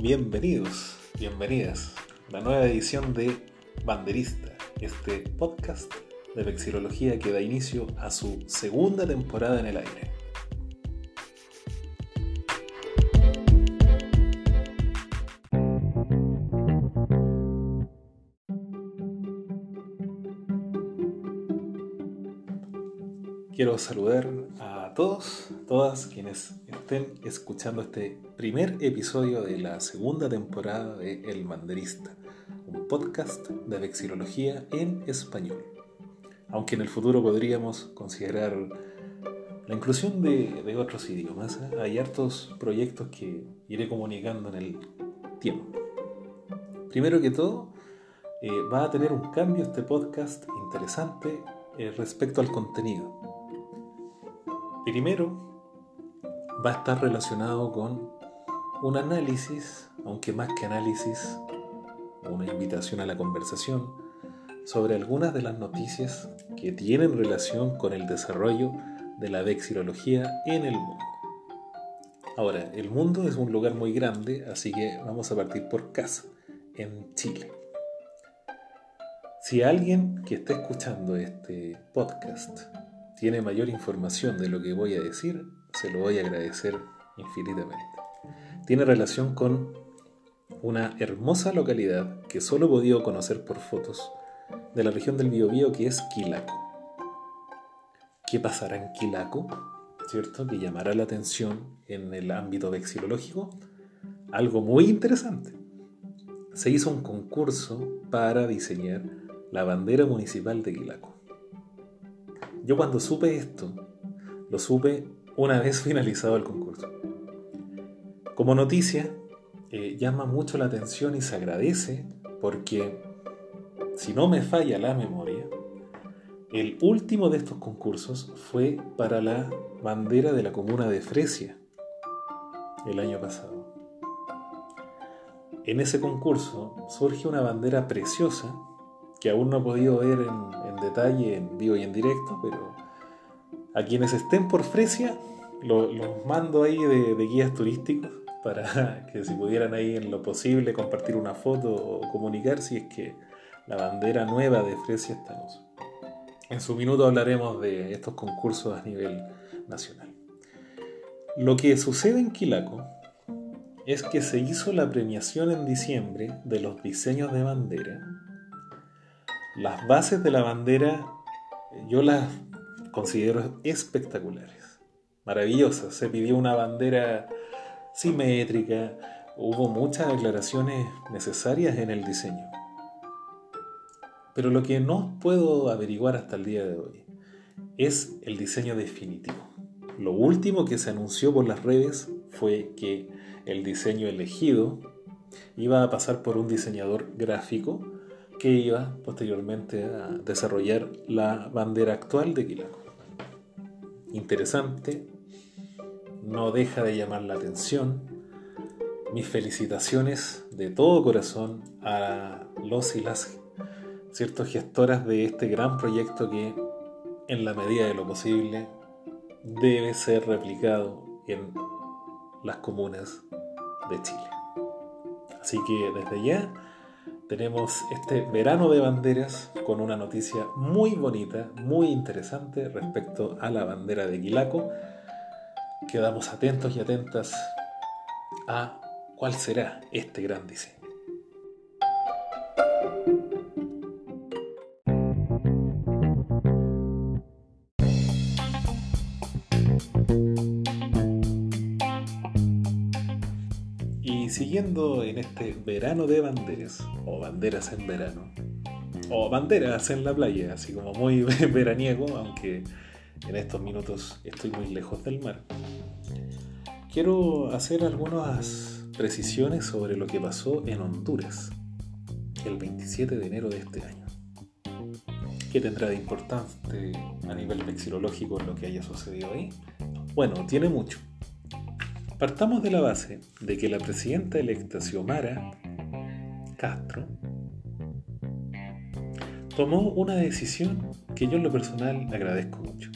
Bienvenidos, bienvenidas a la nueva edición de Banderista, este podcast de vexilología que da inicio a su segunda temporada en el aire. Saludar a todos, todas quienes estén escuchando este primer episodio de la segunda temporada de El Manderista, un podcast de vexilología en español. Aunque en el futuro podríamos considerar la inclusión de, otros idiomas, ¿eh? hay hartos proyectos que iré comunicando en el tiempo. Primero que todo, eh, va a tener un cambio este podcast interesante eh, respecto al contenido. Primero, va a estar relacionado con un análisis, aunque más que análisis, una invitación a la conversación sobre algunas de las noticias que tienen relación con el desarrollo de la vexilología en el mundo. Ahora, el mundo es un lugar muy grande, así que vamos a partir por casa, en Chile. Si alguien que está escuchando este podcast tiene mayor información de lo que voy a decir, se lo voy a agradecer infinitamente. Tiene relación con una hermosa localidad que solo he podido conocer por fotos de la región del Biobío que es Quilaco. ¿Qué pasará en Quilaco? ¿Cierto? Que llamará la atención en el ámbito vexilológico. Algo muy interesante. Se hizo un concurso para diseñar la bandera municipal de Quilaco. Yo cuando supe esto, lo supe una vez finalizado el concurso. Como noticia, eh, llama mucho la atención y se agradece porque, si no me falla la memoria, el último de estos concursos fue para la bandera de la comuna de Fresia el año pasado. En ese concurso surge una bandera preciosa que aún no he podido ver en, detalle, en vivo y en directo, pero a quienes estén por Fresia, los mando ahí de, guías turísticos para que si pudieran ahí en lo posible compartir una foto o comunicar si es que la bandera nueva de Fresia está en uso. En su minuto hablaremos de estos concursos a nivel nacional. Lo que sucede en Quilaco es que se hizo la premiación en diciembre de los diseños de bandera las bases de la bandera yo las considero espectaculares, maravillosas. Se pidió una bandera simétrica, hubo muchas declaraciones necesarias en el diseño. Pero lo que no puedo averiguar hasta el día de hoy es el diseño definitivo. Lo último que se anunció por las redes fue que el diseño elegido iba a pasar por un diseñador gráfico que iba posteriormente a desarrollar la bandera actual de Quilaco. Interesante, no deja de llamar la atención. Mis felicitaciones de todo corazón a los y las ciertos gestoras de este gran proyecto que en la medida de lo posible debe ser replicado en las comunas de Chile. Así que desde ya tenemos este verano de banderas con una noticia muy bonita, muy interesante respecto a la bandera de Quilaco. Quedamos atentos y atentas a cuál será este gran diseño. Siguiendo en este verano de banderas, o banderas en verano, o banderas en la playa, así como muy veraniego, aunque en estos minutos estoy muy lejos del mar, quiero hacer algunas precisiones sobre lo que pasó en Honduras el 27 de enero de este año. ¿Qué tendrá de importante a nivel vexilológico lo que haya sucedido ahí? Bueno, tiene mucho. Partamos de la base de que la presidenta electa Xiomara Castro tomó una decisión que yo en lo personal agradezco mucho.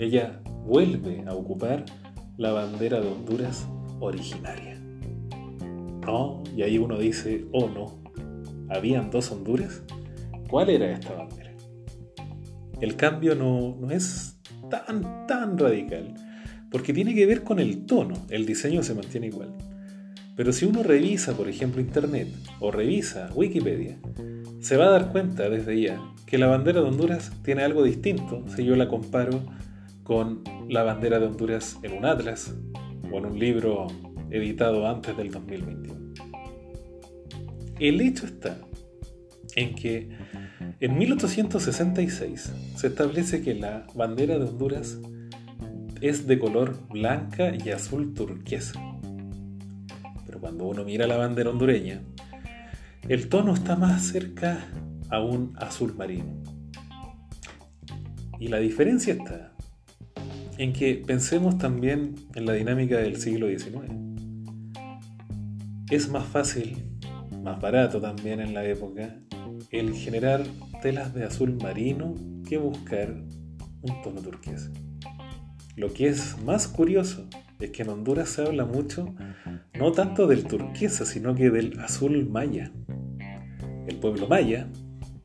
Ella vuelve a ocupar la bandera de Honduras originaria. No, y ahí uno dice, oh no, ¿habían dos Honduras? ¿Cuál era esta bandera? El cambio no, no es tan, tan radical, porque tiene que ver con el tono, el diseño se mantiene igual. Pero si uno revisa, por ejemplo, Internet o revisa Wikipedia, se va a dar cuenta desde ya que la bandera de Honduras tiene algo distinto si yo la comparo con la bandera de Honduras en un atlas o en un libro editado antes del 2021. El hecho está en que en 1866 se establece que la bandera de Honduras es de color blanca y azul turquesa. Pero cuando uno mira la bandera hondureña, el tono está más cerca a un azul marino. Y la diferencia está en que pensemos también en la dinámica del siglo XIX. Es más fácil, más barato también en la época, el generar telas de azul marino que buscar un tono turquesa. Lo que es más curioso es que en Honduras se habla mucho no tanto del turquesa, sino que del azul maya. El pueblo maya,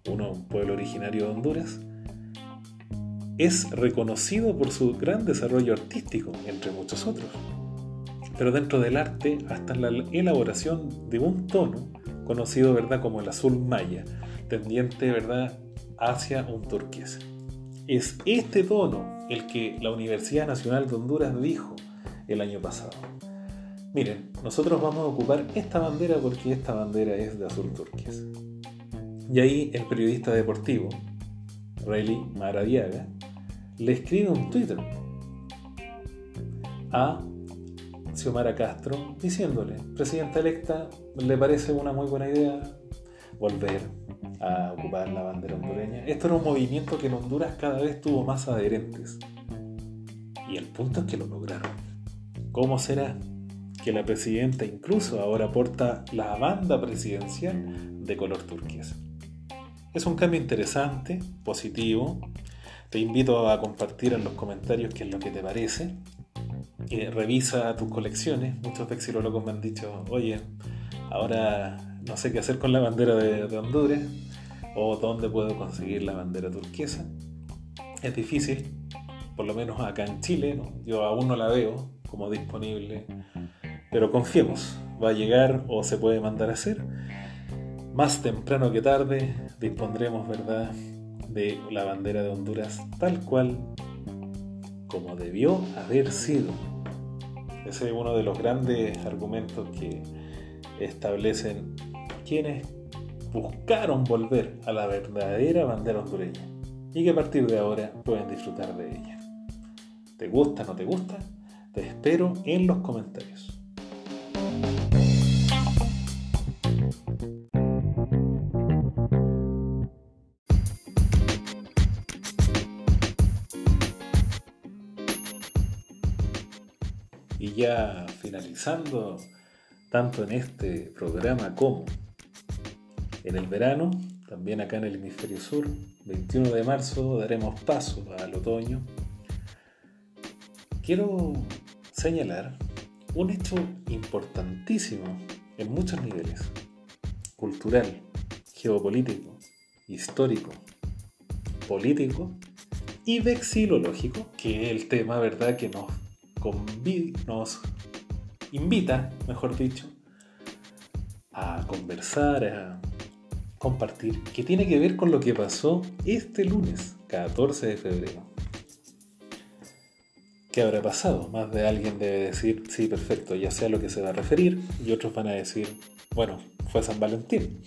uno, un pueblo originario de Honduras, es reconocido por su gran desarrollo artístico, entre muchos otros. Pero dentro del arte, hasta la elaboración de un tono conocido ¿verdad? como el azul maya, tendiente ¿verdad? hacia un turquesa. Es este tono el que la Universidad Nacional de Honduras dijo el año pasado. Miren, nosotros vamos a ocupar esta bandera porque esta bandera es de azul turquesa. Y ahí el periodista deportivo, Rayleigh Maradiaga, le escribe un Twitter a Xiomara Castro diciéndole, presidenta electa, ¿le parece una muy buena idea volver a ocupar la bandera hondureña? Esto era un movimiento que en Honduras cada vez tuvo más adherentes. Y el punto es que lo lograron. ¿Cómo será que la presidenta incluso ahora porta la banda presidencial de color turquesa? Es un cambio interesante, positivo. Te invito a compartir en los comentarios qué es lo que te parece. Eh, revisa tus colecciones. Muchos vexilólogos me han dicho, oye, ahora no sé qué hacer con la bandera de, Honduras o dónde puedo conseguir la bandera turquesa. Es difícil, por lo menos acá en Chile, yo aún no la veo como disponible, pero confiemos, va a llegar o se puede mandar a hacer. Más temprano que tarde dispondremos, ¿verdad?, de la bandera de Honduras tal cual como debió haber sido. Ese es uno de los grandes argumentos que establecen quienes buscaron volver a la verdadera bandera hondureña y que a partir de ahora pueden disfrutar de ella. ¿Te gusta, no te gusta? Te espero en los comentarios. Y ya finalizando, tanto en este programa como en el verano, también acá en el hemisferio sur, 21 de marzo daremos paso al otoño. Quiero señalar un hecho importantísimo en muchos niveles, cultural, geopolítico, histórico, político y vexilológico, que es el tema, ¿verdad?, que nos nos invita, mejor dicho, a conversar, a compartir, que tiene que ver con lo que pasó este lunes, 14 de febrero. ¿Qué habrá pasado? Más de alguien debe decir, sí, perfecto, ya sé a lo que se va a referir, y otros van a decir, bueno, fue San Valentín.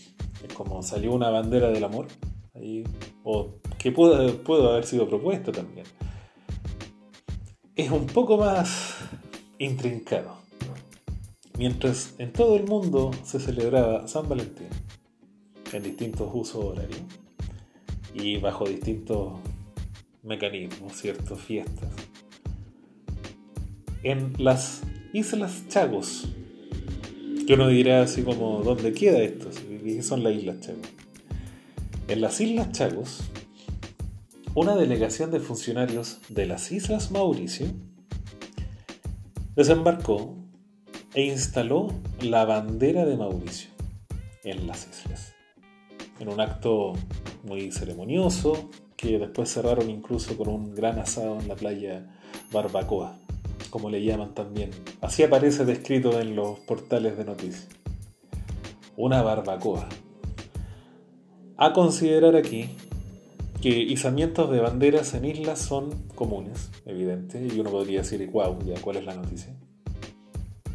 Es como salió una bandera del amor, o que pudo haber sido propuesta también es un poco más intrincado. Mientras en todo el mundo se celebraba San Valentín, en distintos usos horarios y bajo distintos mecanismos, ciertas fiestas. En las Islas Chagos, que uno dirá así como, ¿dónde queda esto? ¿Qué son las Islas Chagos? En las Islas Chagos una delegación de funcionarios de las Islas Mauricio desembarcó e instaló la bandera de Mauricio en las islas. En un acto muy ceremonioso que después cerraron incluso con un gran asado en la playa Barbacoa, como le llaman también. Así aparece descrito en los portales de noticias. Una barbacoa. A considerar aquí que izamientos de banderas en islas son comunes, evidente, y uno podría decir, wow, ya, ¿cuál es la noticia?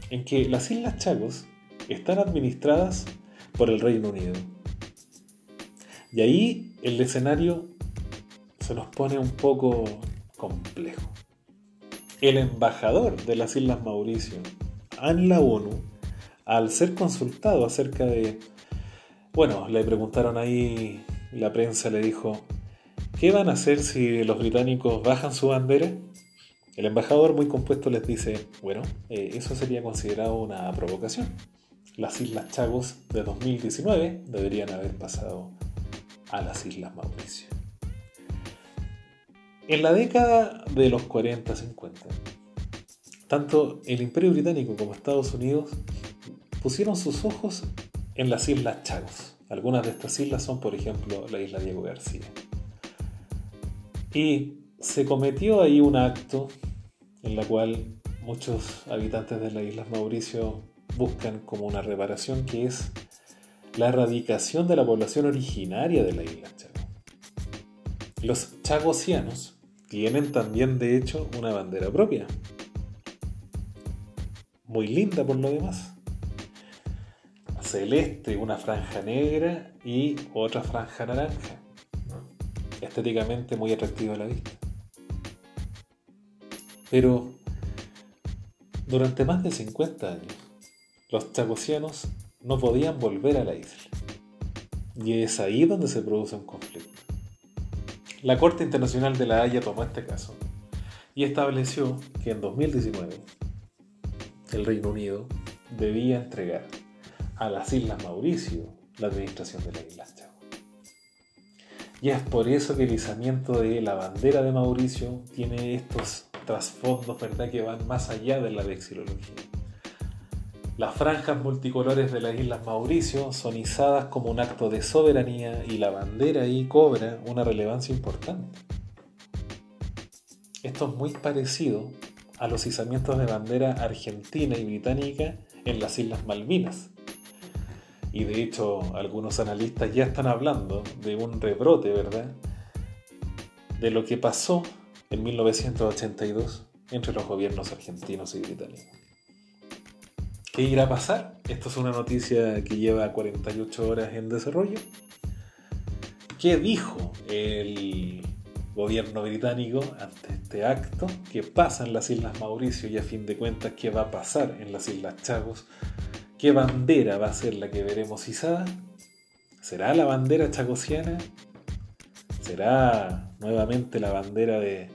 En que las Islas Chagos están administradas por el Reino Unido. Y ahí el escenario se nos pone un poco complejo. El embajador de las Islas Mauricio en la ONU, al ser consultado acerca de... Bueno, le preguntaron ahí, la prensa le dijo, ¿qué van a hacer si los británicos bajan su bandera? El embajador muy compuesto les dice, bueno, eh, eso sería considerado una provocación. Las Islas Chagos de 2019 deberían haber pasado a las Islas Mauricio. En la década de los 40-50, tanto el Imperio Británico como Estados Unidos pusieron sus ojos en las Islas Chagos. Algunas de estas islas son, por ejemplo, la isla Diego García. Y se cometió ahí un acto en la cual muchos habitantes de las Islas Mauricio buscan como una reparación que es la erradicación de la población originaria de la isla Chago. Los chagosianos tienen también de hecho una bandera propia, muy linda por lo demás. Celeste, una franja negra y otra franja naranja. Estéticamente muy atractiva a la vista. Pero durante más de 50 años, los chagosianos no podían volver a la isla. Y es ahí donde se produce un conflicto. La Corte Internacional de la Haya tomó este caso y estableció que en 2019 el Reino Unido debía entregar a las Islas Mauricio la administración de las Islas Chagos. Y es por eso que el izamiento de la bandera de Mauricio tiene estos trasfondos, ¿verdad?, que van más allá de la vexilología. Las franjas multicolores de las Islas Mauricio son izadas como un acto de soberanía y la bandera ahí cobra una relevancia importante. Esto es muy parecido a los izamientos de bandera argentina y británica en las Islas Malvinas. Y de hecho algunos analistas ya están hablando de un rebrote, ¿verdad? De lo que pasó en 1982 entre los gobiernos argentinos y británicos. ¿Qué irá a pasar? Esto es una noticia que lleva 48 horas en desarrollo. ¿Qué dijo el gobierno británico ante este acto? ¿Qué pasa en las Islas Mauricio y a fin de cuentas qué va a pasar en las Islas Chagos? ¿Qué bandera va a ser la que veremos izada? ¿Será la bandera chagosiana? ¿Será nuevamente la bandera de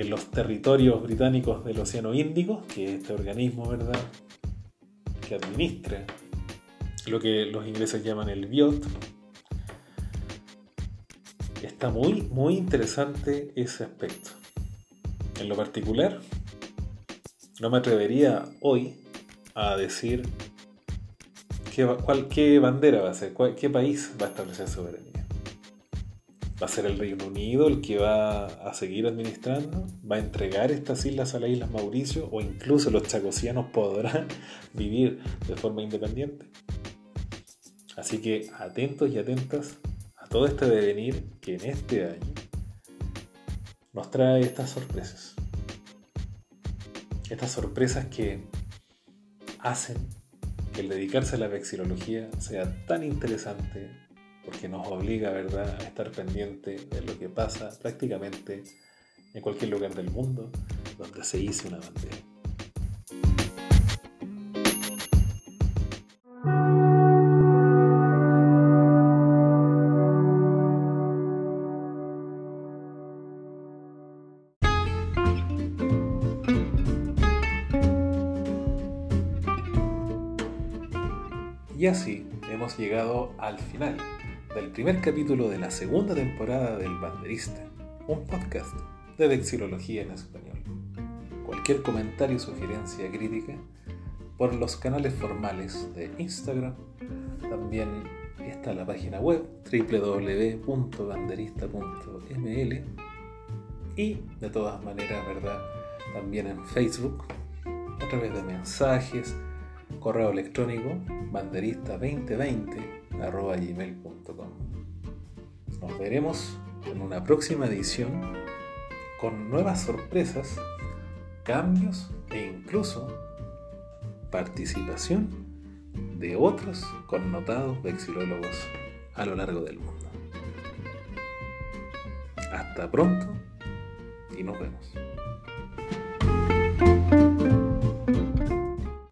en los territorios británicos del Océano Índico, que es este organismo, ¿verdad?, que administra lo que los ingleses llaman el BIOT. Está muy, muy interesante ese aspecto. En lo particular, no me atrevería hoy a decir qué, cuál, qué bandera va a ser, qué país va a establecer soberanía. ¿Va a ser el Reino Unido el que va a seguir administrando? ¿Va a entregar estas islas a las Islas Mauricio? ¿O incluso los chagosianos podrán vivir de forma independiente? Así que atentos y atentas a todo este devenir que en este año nos trae estas sorpresas. Estas sorpresas que hacen que el dedicarse a la vexilología sea tan interesante porque nos obliga, ¿verdad?, a estar pendiente de lo que pasa prácticamente en cualquier lugar del mundo donde se hizo una bandera. Y así hemos llegado al final del primer capítulo de la segunda temporada del Banderista, un podcast de vexilología en español. cualquier comentario, sugerencia, crítica por los canales formales de Instagram. También está la página web www.banderista.ml y de todas maneras, ¿verdad? También en Facebook a través de mensajes, correo electrónico banderista2020 gmail.com. Nos veremos en una próxima edición con nuevas sorpresas, cambios e incluso participación de otros connotados vexilólogos a lo largo del mundo. Hasta pronto y nos vemos.